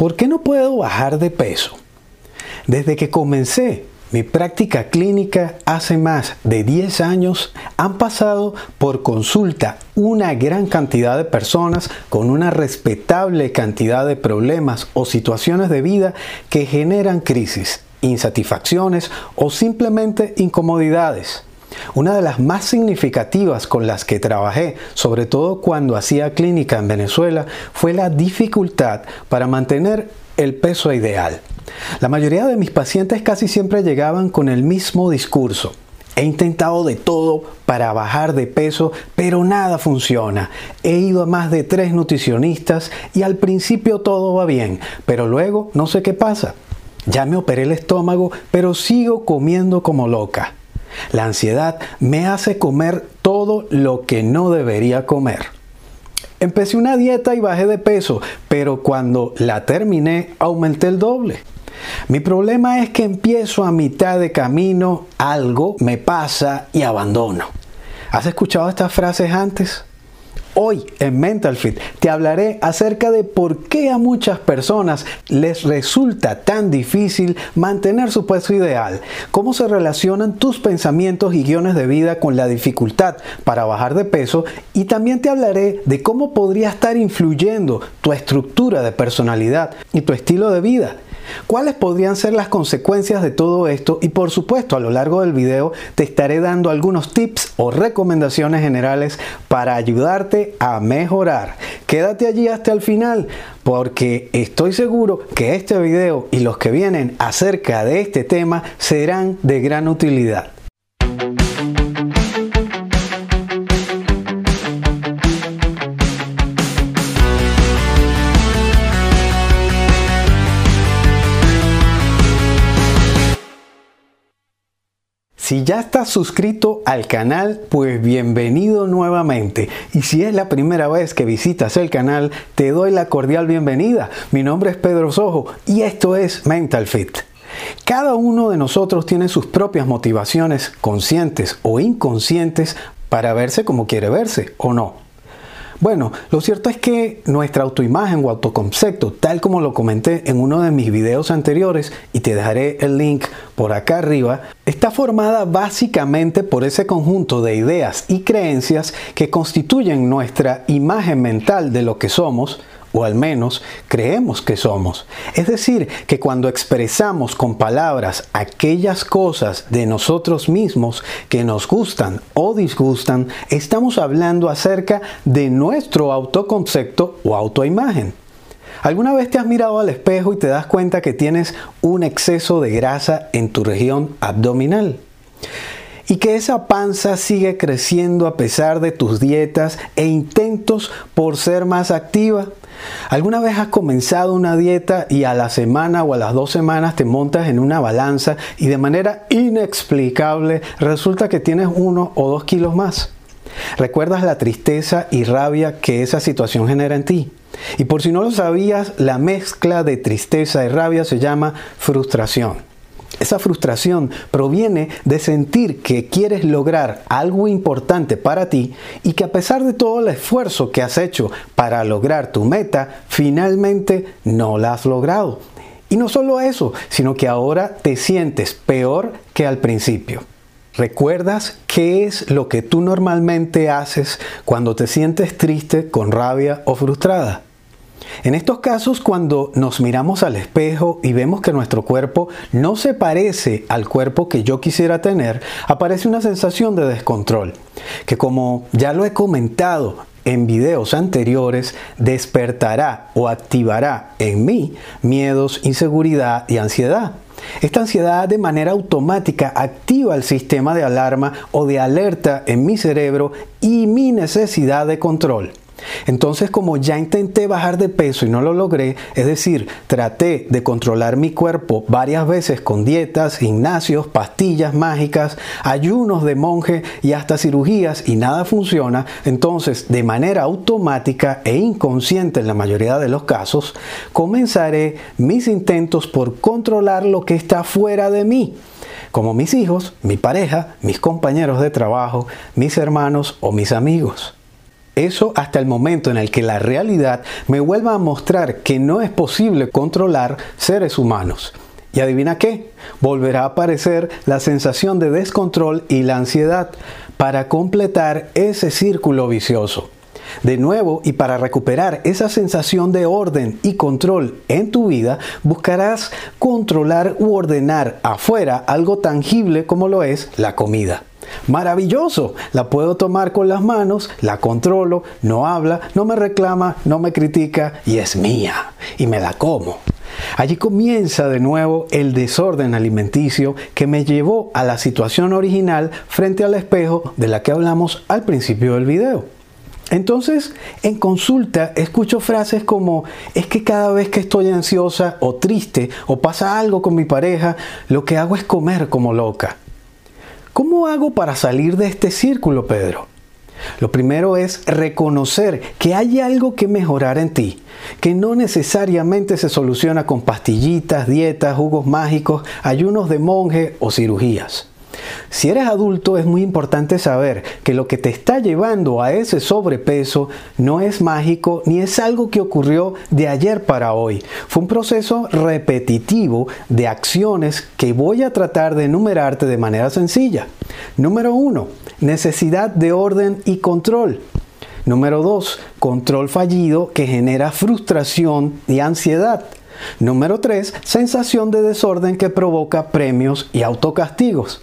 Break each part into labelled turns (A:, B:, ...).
A: ¿Por qué no puedo bajar de peso? Desde que comencé mi práctica clínica hace más de 10 años han pasado por consulta una gran cantidad de personas con una respetable cantidad de problemas o situaciones de vida que generan crisis, insatisfacciones o simplemente incomodidades. Una de las más significativas con las que trabajé, sobre todo cuando hacía clínica en Venezuela, fue la dificultad para mantener el peso ideal. La mayoría de mis pacientes casi siempre llegaban con el mismo discurso. He intentado de todo para bajar de peso, pero nada funciona. He ido a más de tres nutricionistas y al principio todo va bien, pero luego no sé qué pasa. Ya me operé el estómago, pero sigo comiendo como loca. La ansiedad me hace comer todo lo que no debería comer. Empecé una dieta y bajé de peso, pero cuando la terminé aumenté el doble. Mi problema es que empiezo a mitad de camino, algo me pasa y abandono. ¿Has escuchado estas frases antes? Hoy en Mental Fit. Te hablaré acerca de por qué a muchas personas les resulta tan difícil mantener su peso ideal, cómo se relacionan tus pensamientos y guiones de vida con la dificultad para bajar de peso y también te hablaré de cómo podría estar influyendo tu estructura de personalidad y tu estilo de vida ¿Cuáles podrían ser las consecuencias de todo esto? Y por supuesto, a lo largo del video te estaré dando algunos tips o recomendaciones generales para ayudarte a mejorar. Quédate allí hasta el final porque estoy seguro que este video y los que vienen acerca de este tema serán de gran utilidad. Si ya estás suscrito al canal, pues bienvenido nuevamente. Y si es la primera vez que visitas el canal, te doy la cordial bienvenida. Mi nombre es Pedro Sojo y esto es Mental Fit. Cada uno de nosotros tiene sus propias motivaciones, conscientes o inconscientes, para verse como quiere verse o no. Bueno, lo cierto es que nuestra autoimagen o autoconcepto, tal como lo comenté en uno de mis videos anteriores, y te dejaré el link por acá arriba, está formada básicamente por ese conjunto de ideas y creencias que constituyen nuestra imagen mental de lo que somos, o al menos creemos que somos. Es decir, que cuando expresamos con palabras aquellas cosas de nosotros mismos que nos gustan o disgustan, estamos hablando acerca de nuestro autoconcepto o autoimagen. ¿Alguna vez te has mirado al espejo y te das cuenta que tienes un exceso de grasa en tu región abdominal? Y que esa panza sigue creciendo a pesar de tus dietas e intentos por ser más activa. ¿Alguna vez has comenzado una dieta y a la semana o a las dos semanas te montas en una balanza y de manera inexplicable resulta que tienes uno o dos kilos más? ¿Recuerdas la tristeza y rabia que esa situación genera en ti? Y por si no lo sabías, la mezcla de tristeza y rabia se llama frustración. Esa frustración proviene de sentir que quieres lograr algo importante para ti y que a pesar de todo el esfuerzo que has hecho para lograr tu meta, finalmente no la has logrado. Y no solo eso, sino que ahora te sientes peor que al principio. ¿Recuerdas qué es lo que tú normalmente haces cuando te sientes triste, con rabia o frustrada? En estos casos, cuando nos miramos al espejo y vemos que nuestro cuerpo no se parece al cuerpo que yo quisiera tener, aparece una sensación de descontrol, que como ya lo he comentado en videos anteriores, despertará o activará en mí miedos, inseguridad y ansiedad. Esta ansiedad de manera automática activa el sistema de alarma o de alerta en mi cerebro y mi necesidad de control. Entonces, como ya intenté bajar de peso y no lo logré, es decir, traté de controlar mi cuerpo varias veces con dietas, gimnasios, pastillas mágicas, ayunos de monje y hasta cirugías y nada funciona, entonces de manera automática e inconsciente en la mayoría de los casos, comenzaré mis intentos por controlar lo que está fuera de mí como mis hijos, mi pareja, mis compañeros de trabajo, mis hermanos o mis amigos. Eso hasta el momento en el que la realidad me vuelva a mostrar que no es posible controlar seres humanos. Y adivina qué, volverá a aparecer la sensación de descontrol y la ansiedad para completar ese círculo vicioso. De nuevo, y para recuperar esa sensación de orden y control en tu vida, buscarás controlar u ordenar afuera algo tangible como lo es la comida. Maravilloso, la puedo tomar con las manos, la controlo, no habla, no me reclama, no me critica y es mía y me la como. Allí comienza de nuevo el desorden alimenticio que me llevó a la situación original frente al espejo de la que hablamos al principio del video. Entonces, en consulta escucho frases como, es que cada vez que estoy ansiosa o triste o pasa algo con mi pareja, lo que hago es comer como loca. ¿Cómo hago para salir de este círculo, Pedro? Lo primero es reconocer que hay algo que mejorar en ti, que no necesariamente se soluciona con pastillitas, dietas, jugos mágicos, ayunos de monje o cirugías. Si eres adulto es muy importante saber que lo que te está llevando a ese sobrepeso no es mágico ni es algo que ocurrió de ayer para hoy. Fue un proceso repetitivo de acciones que voy a tratar de enumerarte de manera sencilla. Número 1. Necesidad de orden y control. Número 2. Control fallido que genera frustración y ansiedad. Número 3. Sensación de desorden que provoca premios y autocastigos.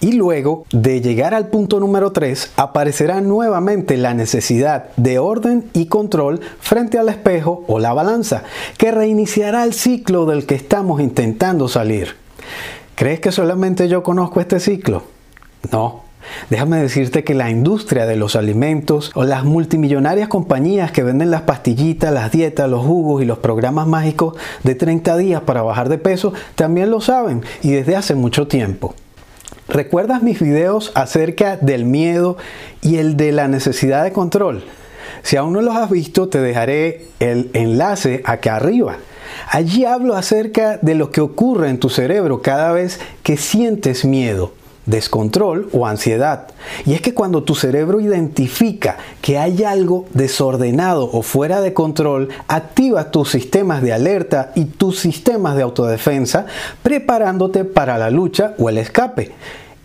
A: Y luego de llegar al punto número 3, aparecerá nuevamente la necesidad de orden y control frente al espejo o la balanza, que reiniciará el ciclo del que estamos intentando salir. ¿Crees que solamente yo conozco este ciclo? No. Déjame decirte que la industria de los alimentos o las multimillonarias compañías que venden las pastillitas, las dietas, los jugos y los programas mágicos de 30 días para bajar de peso también lo saben y desde hace mucho tiempo. ¿Recuerdas mis videos acerca del miedo y el de la necesidad de control? Si aún no los has visto, te dejaré el enlace acá arriba. Allí hablo acerca de lo que ocurre en tu cerebro cada vez que sientes miedo descontrol o ansiedad. Y es que cuando tu cerebro identifica que hay algo desordenado o fuera de control, activa tus sistemas de alerta y tus sistemas de autodefensa, preparándote para la lucha o el escape.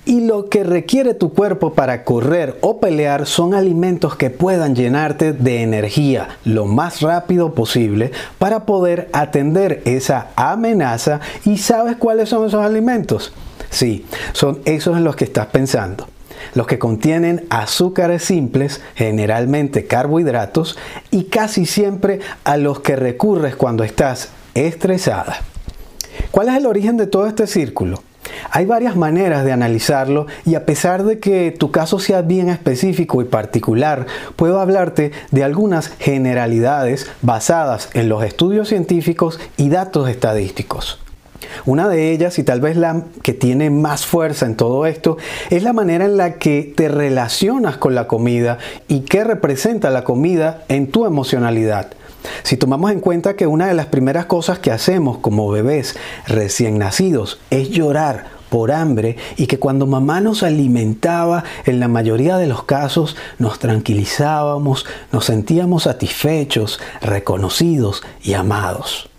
A: Y lo que requiere tu cuerpo para correr o pelear son alimentos que puedan llenarte de energía lo más rápido posible para poder atender esa amenaza. ¿Y sabes cuáles son esos alimentos? Sí, son esos en los que estás pensando. Los que contienen azúcares simples, generalmente carbohidratos, y casi siempre a los que recurres cuando estás estresada. ¿Cuál es el origen de todo este círculo? Hay varias maneras de analizarlo y a pesar de que tu caso sea bien específico y particular, puedo hablarte de algunas generalidades basadas en los estudios científicos y datos estadísticos. Una de ellas, y tal vez la que tiene más fuerza en todo esto, es la manera en la que te relacionas con la comida y qué representa la comida en tu emocionalidad. Si tomamos en cuenta que una de las primeras cosas que hacemos como bebés recién nacidos es llorar por hambre y que cuando mamá nos alimentaba, en la mayoría de los casos nos tranquilizábamos, nos sentíamos satisfechos, reconocidos y amados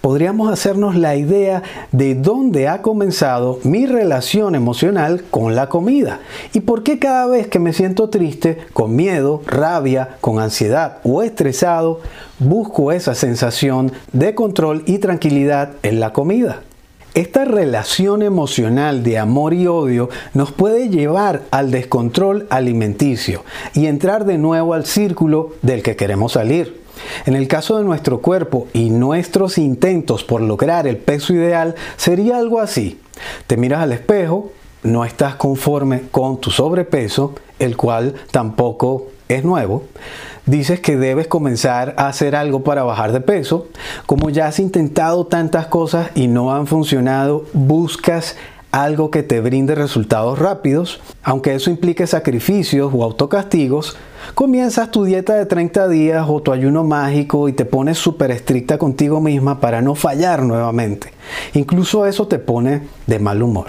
A: podríamos hacernos la idea de dónde ha comenzado mi relación emocional con la comida y por qué cada vez que me siento triste, con miedo, rabia, con ansiedad o estresado, busco esa sensación de control y tranquilidad en la comida. Esta relación emocional de amor y odio nos puede llevar al descontrol alimenticio y entrar de nuevo al círculo del que queremos salir. En el caso de nuestro cuerpo y nuestros intentos por lograr el peso ideal, sería algo así. Te miras al espejo, no estás conforme con tu sobrepeso, el cual tampoco es nuevo. Dices que debes comenzar a hacer algo para bajar de peso. Como ya has intentado tantas cosas y no han funcionado, buscas algo que te brinde resultados rápidos, aunque eso implique sacrificios o autocastigos, comienzas tu dieta de 30 días o tu ayuno mágico y te pones súper estricta contigo misma para no fallar nuevamente. Incluso eso te pone de mal humor.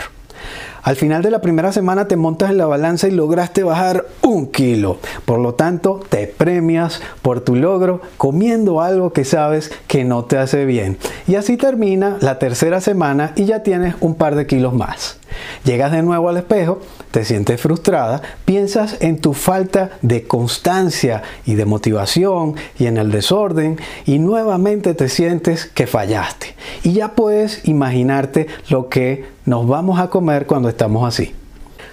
A: Al final de la primera semana te montas en la balanza y lograste bajar un kilo. Por lo tanto, te premias por tu logro comiendo algo que sabes que no te hace bien. Y así termina la tercera semana y ya tienes un par de kilos más. Llegas de nuevo al espejo, te sientes frustrada, piensas en tu falta de constancia y de motivación y en el desorden y nuevamente te sientes que fallaste. Y ya puedes imaginarte lo que nos vamos a comer cuando estamos así.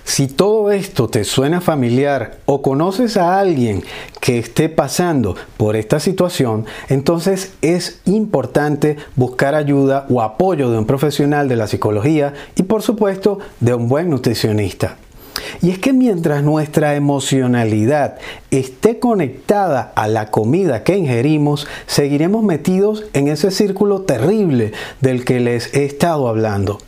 A: Si todo esto te suena familiar o conoces a alguien que esté pasando por esta situación, entonces es importante buscar ayuda o apoyo de un profesional de la psicología y por supuesto de un buen nutricionista. Y es que mientras nuestra emocionalidad esté conectada a la comida que ingerimos, seguiremos metidos en ese círculo terrible del que les he estado hablando.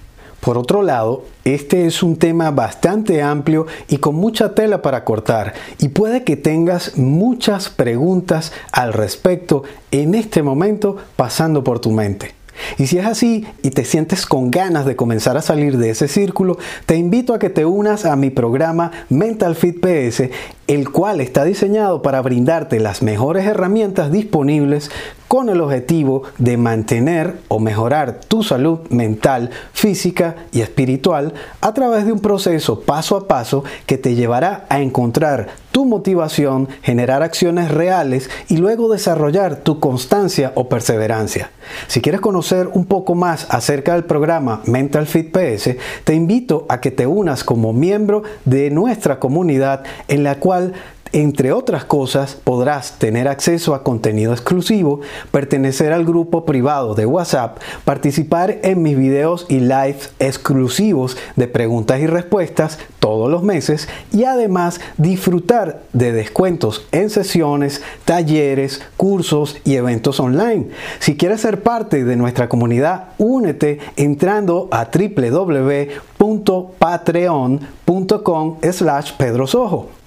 A: Por otro lado, este es un tema bastante amplio y con mucha tela para cortar y puede que tengas muchas preguntas al respecto en este momento pasando por tu mente. Y si es así y te sientes con ganas de comenzar a salir de ese círculo, te invito a que te unas a mi programa Mental Fit PS, el cual está diseñado para brindarte las mejores herramientas disponibles con el objetivo de mantener o mejorar tu salud mental, física y espiritual a través de un proceso paso a paso que te llevará a encontrar tu motivación, generar acciones reales y luego desarrollar tu constancia o perseverancia. Si quieres conocer un poco más acerca del programa Mental Fit PS, te invito a que te unas como miembro de nuestra comunidad en la cual entre otras cosas, podrás tener acceso a contenido exclusivo, pertenecer al grupo privado de WhatsApp, participar en mis videos y lives exclusivos de preguntas y respuestas todos los meses y además disfrutar de descuentos en sesiones, talleres, cursos y eventos online. Si quieres ser parte de nuestra comunidad, únete entrando a www.patreon.com slash pedrosojo.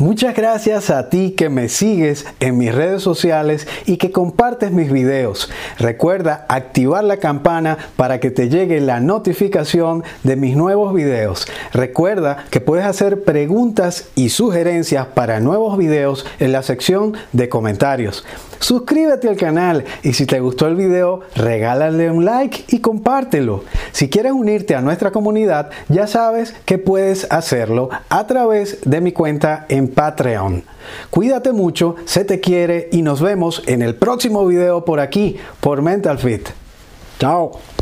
A: Muchas gracias a ti que me sigues en mis redes sociales y que compartes mis videos. Recuerda activar la campana para que te llegue la notificación de mis nuevos videos. Recuerda que puedes hacer preguntas y sugerencias para nuevos videos en la sección de comentarios. Suscríbete al canal y si te gustó el video, regálale un like y compártelo. Si quieres unirte a nuestra comunidad, ya sabes que puedes hacerlo a través de mi cuenta en Patreon. Cuídate mucho, se te quiere y nos vemos en el próximo video por aquí, por Mental Fit. Chao.